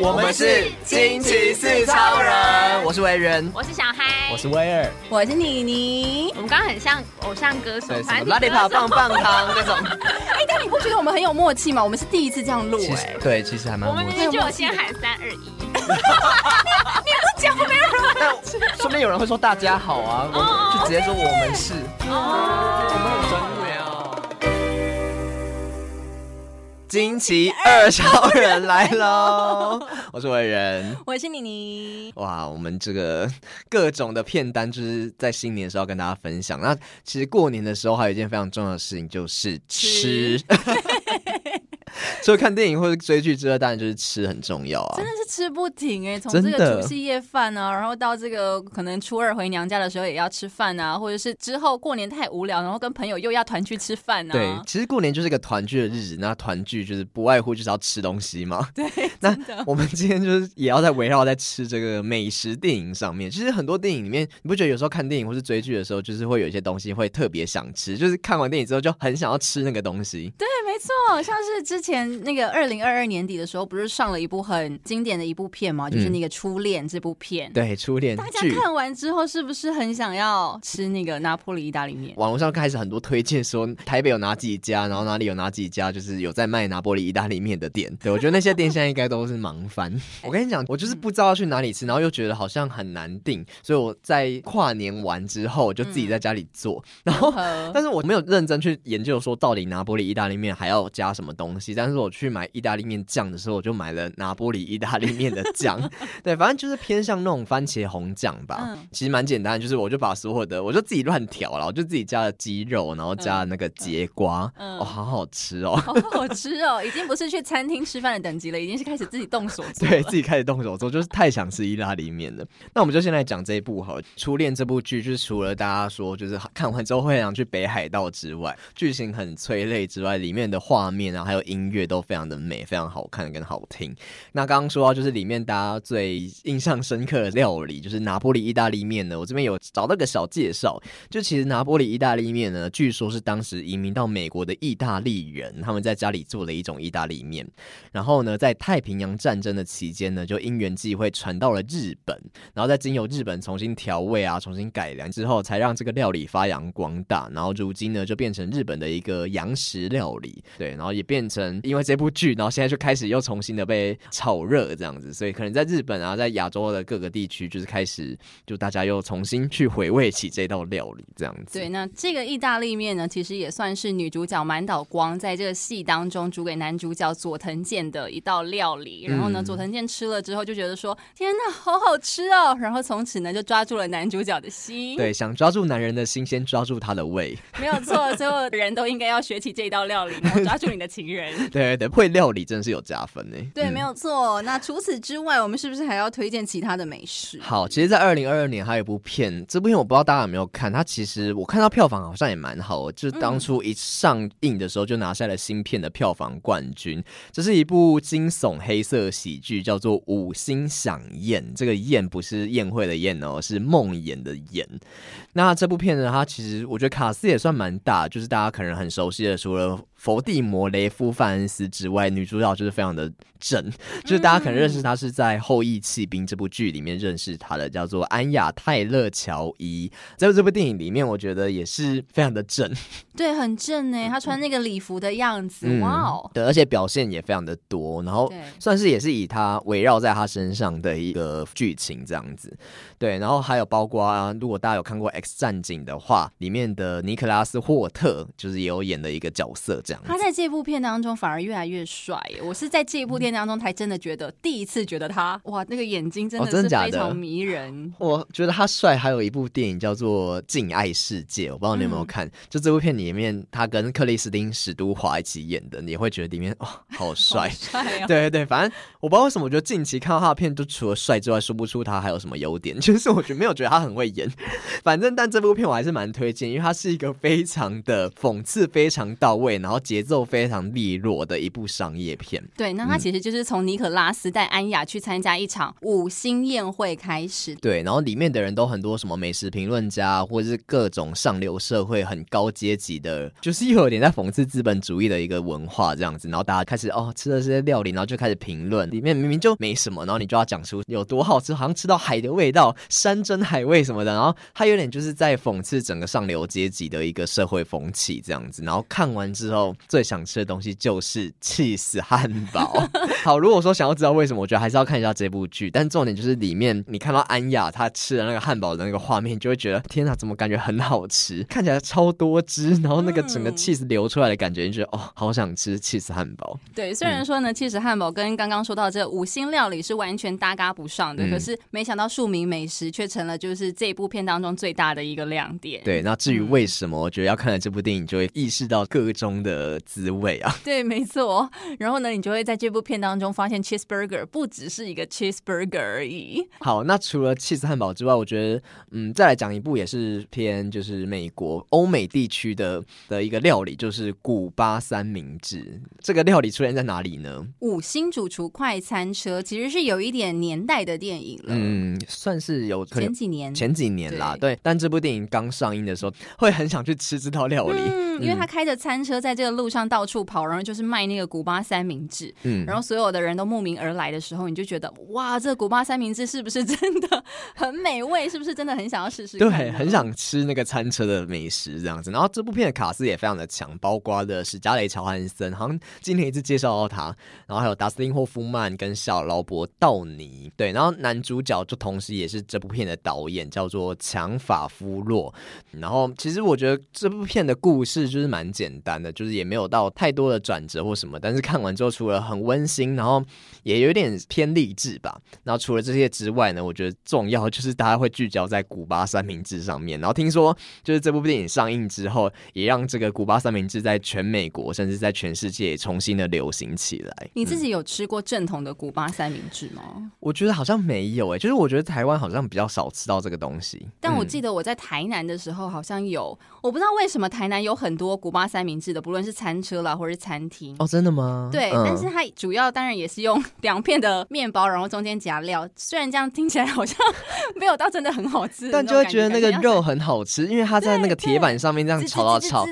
我们是惊奇四超人，我是维人，我是小嗨，我是威尔，我是妮妮。我们刚刚很像偶像歌手，什么拉力跑棒棒糖那种。哎，但你不觉得我们很有默契吗？我们是第一次这样录，哎，对，其实还蛮默契。我们明明就有先喊三二一，你不讲没有人，那说不定有人会说大家好啊，我就直接说我们是，我们很专惊奇二超人来喽！我是伟人，我是妮妮。哇，我们这个各种的片单就是在新年的时候跟大家分享。那其实过年的时候还有一件非常重要的事情，就是吃。吃 除了看电影或者追剧之外，当然就是吃很重要啊！真的是吃不停哎、欸，从这个除夕夜饭啊，然后到这个可能初二回娘家的时候也要吃饭啊，或者是之后过年太无聊，然后跟朋友又要团聚吃饭啊。对，其实过年就是一个团聚的日子，那团聚就是不外乎就是要吃东西嘛。对，那我们今天就是也要在围绕在吃这个美食电影上面。其实很多电影里面，你不觉得有时候看电影或是追剧的时候，就是会有一些东西会特别想吃，就是看完电影之后就很想要吃那个东西。对，没错，像是之前那个二零二二年底的时候，不是上了一部很经典的一部片吗？就是那个《初恋》这部片。嗯、对，《初恋》。大家看完之后，是不是很想要吃那个拿破里意大利面？网络上开始很多推荐说，台北有哪几家，然后哪里有哪几家，就是有在卖拿破里意大利面的店。对，我觉得那些店现在应该都是忙翻。我跟你讲，我就是不知道要去哪里吃，然后又觉得好像很难订，所以我在跨年完之后，我就自己在家里做。嗯、然后，但是我没有认真去研究说，到底拿破里意大利面还要加什么东西。但是我去买意大利面酱的时候，我就买了拿玻里意大利面的酱，对，反正就是偏向那种番茄红酱吧。嗯、其实蛮简单，就是我就把所有的，我就自己乱调了，我就自己加了鸡肉，然后加了那个节瓜，嗯嗯、哦，好好吃哦，好好吃哦，已经不是去餐厅吃饭的等级了，已经是开始自己动手做，对自己开始动手做，就是太想吃意大利面了。那我们就先来讲这一部哈，《初恋》这部剧，就是除了大家说就是看完之后会想去北海道之外，剧情很催泪之外，里面的画面啊，还有音乐都非常的美，非常好看跟好听。那刚刚说到就是里面大家最印象深刻的料理，就是拿破里意大利面呢。我这边有找到个小介绍，就其实拿破里意大利面呢，据说是当时移民到美国的意大利人他们在家里做的一种意大利面。然后呢，在太平洋战争的期间呢，就因缘际会传到了日本，然后再经由日本重新调味啊，重新改良之后，才让这个料理发扬光大。然后如今呢，就变成日本的一个洋食料理。对，然后也变成因为这部剧，然后现在就开始又重新的被炒热这样子，所以可能在日本啊，在亚洲的各个地区，就是开始就大家又重新去回味起这道料理这样子。对，那这个意大利面呢，其实也算是女主角满岛光在这个戏当中煮给男主角佐藤健的一道料理。然后呢，佐藤健吃了之后就觉得说：“天哪，好好吃哦！”然后从此呢，就抓住了男主角的心。对，想抓住男人的心，先抓住他的胃。没有错，所有人都应该要学起这道料理，抓住你的情人。对对对，会料理真的是有加分呢。对，没有错。那除此之外，我们是不是还要推荐其他的美食？好，其实，在二零二二年还有一部片，这部片我不知道大家有没有看。它其实我看到票房好像也蛮好，就是当初一上映的时候就拿下了新片的票房冠军。这是一部惊悚黑色喜剧，叫做《五星响宴》。这个宴不是宴会的宴哦，是梦魇的魇。那这部片呢，它其实我觉得卡斯也算蛮大，就是大家可能很熟悉的，除了佛地魔、雷夫、范恩斯之外，女主角就是非常的正，就是大家可能认识她是在《后羿弃兵》这部剧里面认识她的，叫做安雅泰勒乔伊。在这部电影里面，我觉得也是非常的正，对，很正呢。她穿那个礼服的样子，嗯、哇哦，对，而且表现也非常的多，然后算是也是以她围绕在她身上的一个剧情这样子。对，然后还有包括啊，如果大家有看过《X 战警》的话，里面的尼克拉斯霍特就是也有演的一个角色这样。他在这部片当中反而越来越帅，我是在这部片当中才真的觉得，第一次觉得他哇，那个眼睛真的是非常迷人。哦、我觉得他帅，还有一部电影叫做《敬爱世界》，我不知道你有没有看。嗯、就这部片里面，他跟克里斯汀史都华一起演的，你会觉得里面哇，好帅，帅、哦！对对对，反正我不知道为什么，我觉得近期看到他的片，就除了帅之外，说不出他还有什么优点。就是我觉得没有觉得他很会演，反正但这部片我还是蛮推荐，因为他是一个非常的讽刺，非常到位，然后。节奏非常利落的一部商业片。对，那它其实就是从尼可拉斯带安雅去参加一场五星宴会开始。对，然后里面的人都很多，什么美食评论家，或者是各种上流社会很高阶级的，就是又有点在讽刺资本主义的一个文化这样子。然后大家开始哦吃了这些料理，然后就开始评论，里面明明就没什么，然后你就要讲出有多好吃，好像吃到海的味道，山珍海味什么的。然后它有点就是在讽刺整个上流阶级的一个社会风气这样子。然后看完之后，最想吃的东西就是气死汉堡。好，如果说想要知道为什么，我觉得还是要看一下这部剧。但重点就是里面你看到安雅她吃的那个汉堡的那个画面，就会觉得天哪，怎么感觉很好吃？看起来超多汁，然后那个整个起司流出来的感觉，你觉得哦，好想吃起司汉堡。对，虽然说呢，起司汉堡跟刚刚说到这五星料理是完全搭嘎不上的，嗯、可是没想到庶民美食却成了就是这部片当中最大的一个亮点。对，那至于为什么，我觉得要看了这部电影，就会意识到各中的滋味啊。对，没错。然后呢，你就会在这部片当中发现，cheeseburger 不只是一个 cheeseburger 而已。好，那除了 cheese 汉堡之外，我觉得，嗯，再来讲一部也是偏就是美国欧美地区的的一个料理，就是古巴三明治。这个料理出现在哪里呢？五星主厨快餐车其实是有一点年代的电影了，嗯，算是有前几年前几年啦，对。对，但这部电影刚上映的时候，会很想去吃这套料理，嗯，因为他开着餐车在这个路上到处跑，然后就是卖那个古巴三明治，嗯，然后所有的人都慕名而来的时候，你就觉得哇，这个古巴三明治是不是真的 很美味？是不是真的很想要试试？对，很想吃那个餐车的美食这样子。然后这部片的卡司也非常的强，包括的是加雷乔汉森，好像今天一直介绍到他，然后还有达斯汀霍夫曼跟小劳勃道尼，对，然后男主角就同时也是这部片的导演，叫做强法夫洛。然后其实我觉得这部片的故事就是蛮简单的，就是也没有到太多的转折或什么，但是看完之后除了很温馨，然后也有点偏励志吧。然后除了这些之外呢，我觉得重要就是大家会聚焦在古巴三明治上面。然后听说就是这部电影上映之后，也让这个古巴三明治在全美国甚至在全世界重新的流行起来。你自己有吃过正统的古巴三明治吗？嗯、我觉得好像没有诶、欸，就是我觉得台湾好像比较少吃到这个东西。但我记得我在台南的时候好像有，我不知道为什么台南有很多古巴三明治的，不论是餐车啦或者是餐厅。哦，真的吗？对，嗯、但是它主要当然也是用 两片的面包，然后中间夹料。虽然这样听起来好像 没有到真的很好吃，但就会觉得那个肉很好吃，因为它在那个铁板上面这样炒炒炒，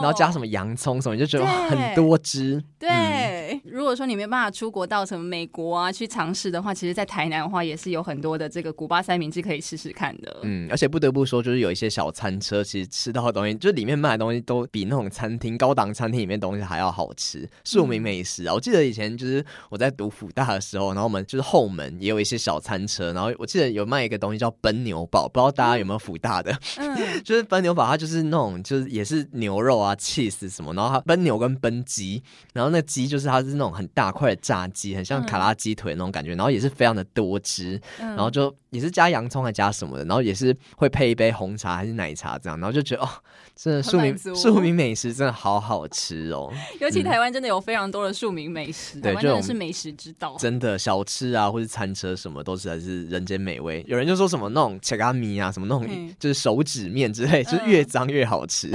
然后加什么洋葱什么，就觉得很多汁。对，嗯、如果说你没办法出国到什么美国啊去尝试的话，其实，在台南的话也是有很多的这个古巴三明治可以试试看的。嗯，而且不得不说，就是有一些小餐车，其实吃到的东西，就是里面卖的东西都比那种餐厅高档餐厅里面东西还要好吃，庶民美食啊！嗯、我记得以前就是我在读辅大的时候，然后我们就是后门也有一些小餐车，然后我记得有卖一个东西叫奔牛堡，不知道大家有没有辅大的？嗯，就是奔牛堡，它就是那种就是也是牛肉啊、cheese 什么，然后它奔牛跟奔鸡，然后那鸡就是它是那种很大块的炸鸡，很像卡拉鸡腿那种感觉，然后也是非常的多汁，然后就也是加洋葱还加什么的，然后也是会配一杯红茶还是奶茶这样，然后就觉得哦，真的庶民庶民美食真的好好吃哦，尤其台湾真的有非常多的庶民美食，对，真的是美食之道，真的小吃啊或是餐车什么都是还是人间美味。有人就说什么那种切咖米啊，什么那种就是手指面之类，就是越脏越好吃。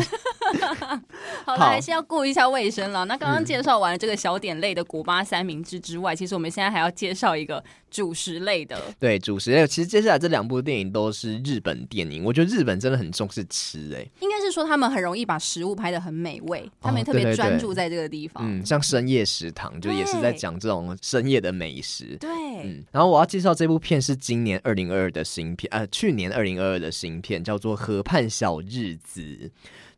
好了，还是要顾一下卫生了。那刚刚介绍完了这个小点类的古巴三明治之外，其实我们现在还要介绍一个主食类的。对，主食类，其实接下来这两部电影都是日本电影。我觉得日本真的很重视吃，哎，应该是说他们很容易把食物拍的很美味，他们也特别专注在这个地方。嗯，像深夜食堂就也是在讲这种深夜的美食。对，嗯。然后我要介绍这部片是今年二零二二的新片，呃，去年二零二二的新片叫做《河畔小日子》。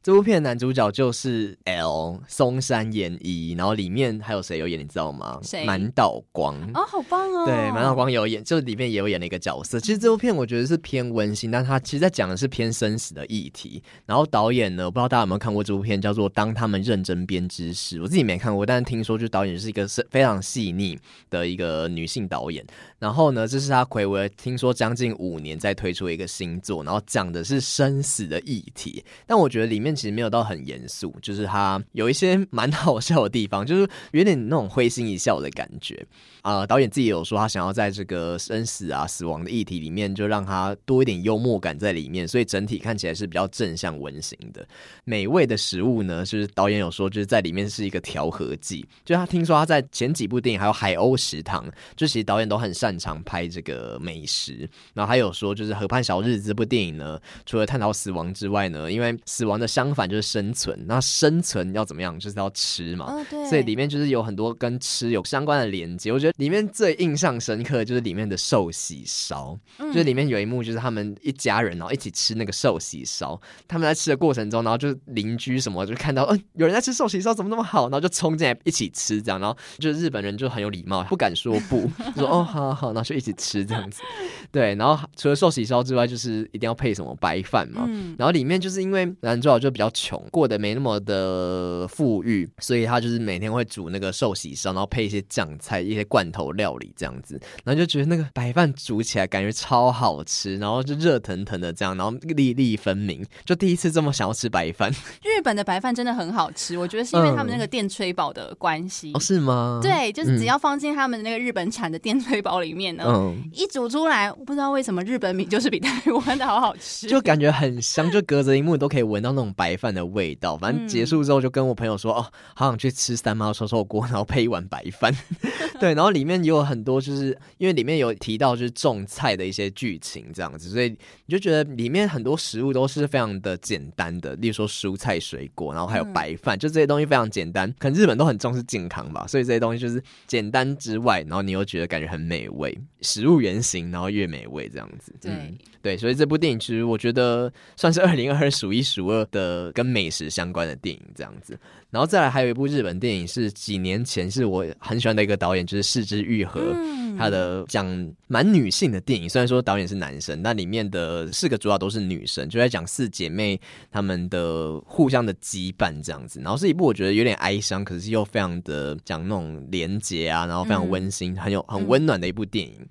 这部片的男主角就是 L 松山研一，然后里面还有谁有演，你知道吗？谁？满岛光哦，好棒哦！对，满岛光有演，就里面也有演了一个角色。其实这部片我觉得是偏温馨，但他其实在讲的是偏生死的议题。然后导演呢，我不知道大家有没有看过这部片，叫做《当他们认真编织时》，我自己没看过，但是听说就导演是一个是非常细腻的一个女性导演。然后呢，这是他睽违听说将近五年再推出一个新作，然后讲的是生死的议题。但我觉得里面。面其实没有到很严肃，就是它有一些蛮好笑的地方，就是有点那种会心一笑的感觉。啊、导演自己有说，他想要在这个生死啊、死亡的议题里面，就让他多一点幽默感在里面，所以整体看起来是比较正向温馨的。美味的食物呢，就是导演有说，就是在里面是一个调和剂。就他听说他在前几部电影还有《海鸥食堂》，就其实导演都很擅长拍这个美食。然后还有说，就是《河畔小日子》这部电影呢，除了探讨死亡之外呢，因为死亡的相反就是生存，那生存要怎么样，就是要吃嘛。哦，对。所以里面就是有很多跟吃有相关的连接。我觉得。里面最印象深刻的就是里面的寿喜烧，嗯、就是里面有一幕，就是他们一家人然后一起吃那个寿喜烧。他们在吃的过程中，然后就是邻居什么就看到，嗯、呃，有人在吃寿喜烧，怎么那么好？然后就冲进来一起吃，这样。然后就是日本人就很有礼貌，不敢说不，说哦，好好好，然后就一起吃这样子。对，然后除了寿喜烧之外，就是一定要配什么白饭嘛。嗯、然后里面就是因为男主角就比较穷，过得没那么的富裕，所以他就是每天会煮那个寿喜烧，然后配一些酱菜，一些罐。头料理这样子，然后就觉得那个白饭煮起来感觉超好吃，然后就热腾腾的这样，然后粒粒分明，就第一次这么想要吃白饭。日本的白饭真的很好吃，我觉得是因为他们那个电吹宝的关系。嗯、哦，是吗？对，就是只要放进他们那个日本产的电吹宝里面呢，嗯、一煮出来，我不知道为什么日本米就是比台湾的好好吃，就感觉很香，就隔着一幕都可以闻到那种白饭的味道。反正结束之后就跟我朋友说，哦，好想去吃三妈臭臭锅，然后配一碗白饭。对，然后。里面也有很多，就是因为里面有提到就是种菜的一些剧情这样子，所以你就觉得里面很多食物都是非常的简单的，例如说蔬菜水果，然后还有白饭，就这些东西非常简单。可能日本都很重视健康吧，所以这些东西就是简单之外，然后你又觉得感觉很美味，食物原型，然后越美味这样子。对、嗯、对，所以这部电影其实我觉得算是二零二二数一数二的跟美食相关的电影这样子。然后再来还有一部日本电影是几年前是我很喜欢的一个导演，就是四之愈和，嗯、他的讲蛮女性的电影，虽然说导演是男生，但里面的四个主要都是女生，就在讲四姐妹她们的互相的羁绊这样子。然后是一部我觉得有点哀伤，可是又非常的讲那种连结啊，然后非常温馨，嗯、很有很温暖的一部电影。嗯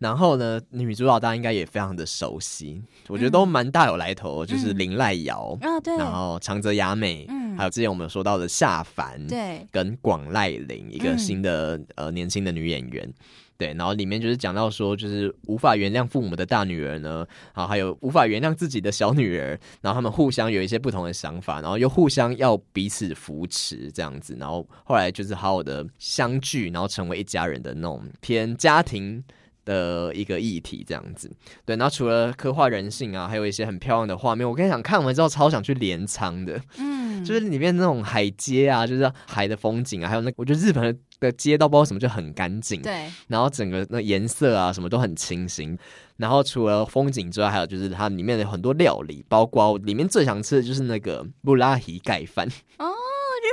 然后呢，女主角大家应该也非常的熟悉，我觉得都蛮大有来头，嗯、就是林濑遥啊，对，然后长泽雅美，嗯，还有之前我们有说到的夏凡，对，跟广濑铃一个新的、嗯、呃年轻的女演员，对，然后里面就是讲到说，就是无法原谅父母的大女儿呢，然后还有无法原谅自己的小女儿，然后他们互相有一些不同的想法，然后又互相要彼此扶持这样子，然后后来就是好好的相聚，然后成为一家人的那种偏家庭。的一个议题这样子，对，然后除了刻画人性啊，还有一些很漂亮的画面。我跟你讲，看完之后超想去镰仓的，嗯，就是里面那种海街啊，就是海的风景啊，还有那，我觉得日本的街道不知道什么就很干净，对，然后整个那颜色啊什么都很清新。然后除了风景之外，还有就是它里面的很多料理，包括里面最想吃的就是那个布拉提盖饭哦。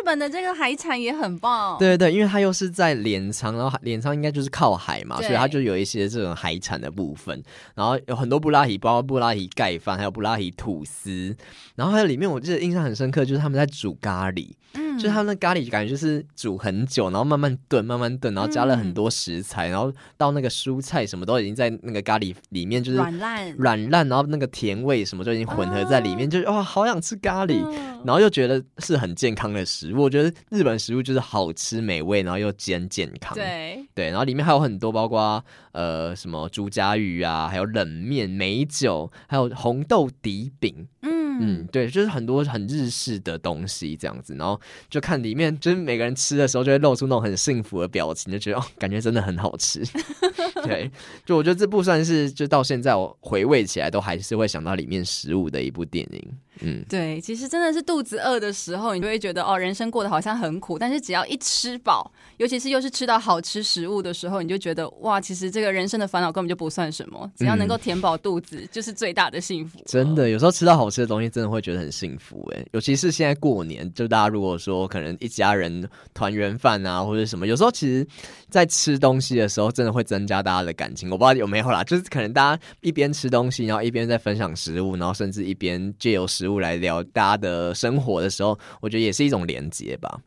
日本的这个海产也很棒，对对对，因为它又是在镰仓，然后镰仓应该就是靠海嘛，所以它就有一些这种海产的部分，然后有很多布拉提，包括布拉提盖饭，还有布拉提吐司，然后还有里面我记得印象很深刻，就是他们在煮咖喱。嗯，就是他们的咖喱感觉就是煮很久，然后慢慢炖，慢慢炖，然后加了很多食材，嗯、然后到那个蔬菜什么都已经在那个咖喱里面，就是软烂软烂，然后那个甜味什么就已经混合在里面，哦、就是哇，好想吃咖喱，嗯、然后又觉得是很健康的食物。我觉得日本食物就是好吃美味，然后又兼健康。对对，然后里面还有很多，包括呃什么竹荚鱼啊，还有冷面、美酒，还有红豆底饼。嗯。嗯，对，就是很多很日式的东西这样子，然后就看里面，就是每个人吃的时候就会露出那种很幸福的表情，就觉得哦，感觉真的很好吃。对，就我觉得这部算是就到现在我回味起来都还是会想到里面食物的一部电影。嗯，对，其实真的是肚子饿的时候，你就会觉得哦，人生过得好像很苦，但是只要一吃饱，尤其是又是吃到好吃食物的时候，你就觉得哇，其实这个人生的烦恼根本就不算什么，只要能够填饱肚子，嗯、就是最大的幸福。真的，有时候吃到好吃的东西，真的会觉得很幸福哎，尤其是现在过年，就大家如果说可能一家人团圆饭啊，或者什么，有时候其实，在吃东西的时候，真的会增加大家的感情。我不知道有没有啦，就是可能大家一边吃东西，然后一边在分享食物，然后甚至一边借由食来聊大家的生活的时候，我觉得也是一种连接吧。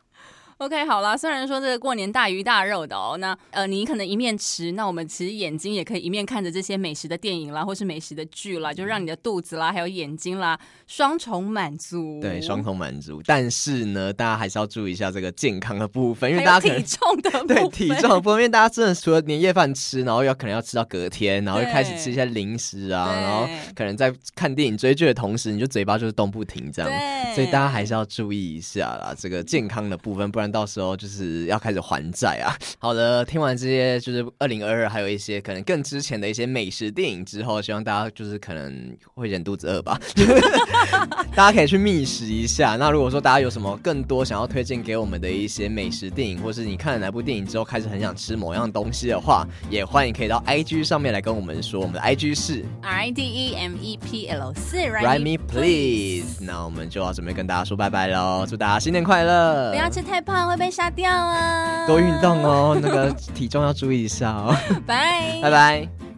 OK，好啦，虽然说这个过年大鱼大肉的哦，那呃，你可能一面吃，那我们其实眼睛也可以一面看着这些美食的电影啦，或是美食的剧啦，就让你的肚子啦，还有眼睛啦，双重满足。对，双重满足。但是呢，大家还是要注意一下这个健康的部分，因为大家可能体重的 部分。对体重的部分，因为大家真的除了年夜饭吃，然后要可能要吃到隔天，然后又开始吃一些 零食啊，然后可能在看电影追剧的同时，你就嘴巴就是动不停这样，所以大家还是要注意一下啦，这个健康的部分，不然到时候就是要开始还债啊。好的，听完这些就是二零二二，还有一些可能更之前的一些美食电影之后，希望大家就是可能会忍肚子饿吧，大家可以去觅食一下。那如果说大家有什么更多想要推荐给我们的一些美食电影，或是你看了哪部电影之后开始很想吃某样东西的话，也欢迎可以到 IG 上面来跟我们说。我们的 IG 是 R I D E M E P L 四 Write me please。那我们就要准备跟大家说拜拜喽，祝大家新年快乐！不要吃太胖会被杀掉啊！多运动哦，那个体重要注意一下哦。拜拜拜。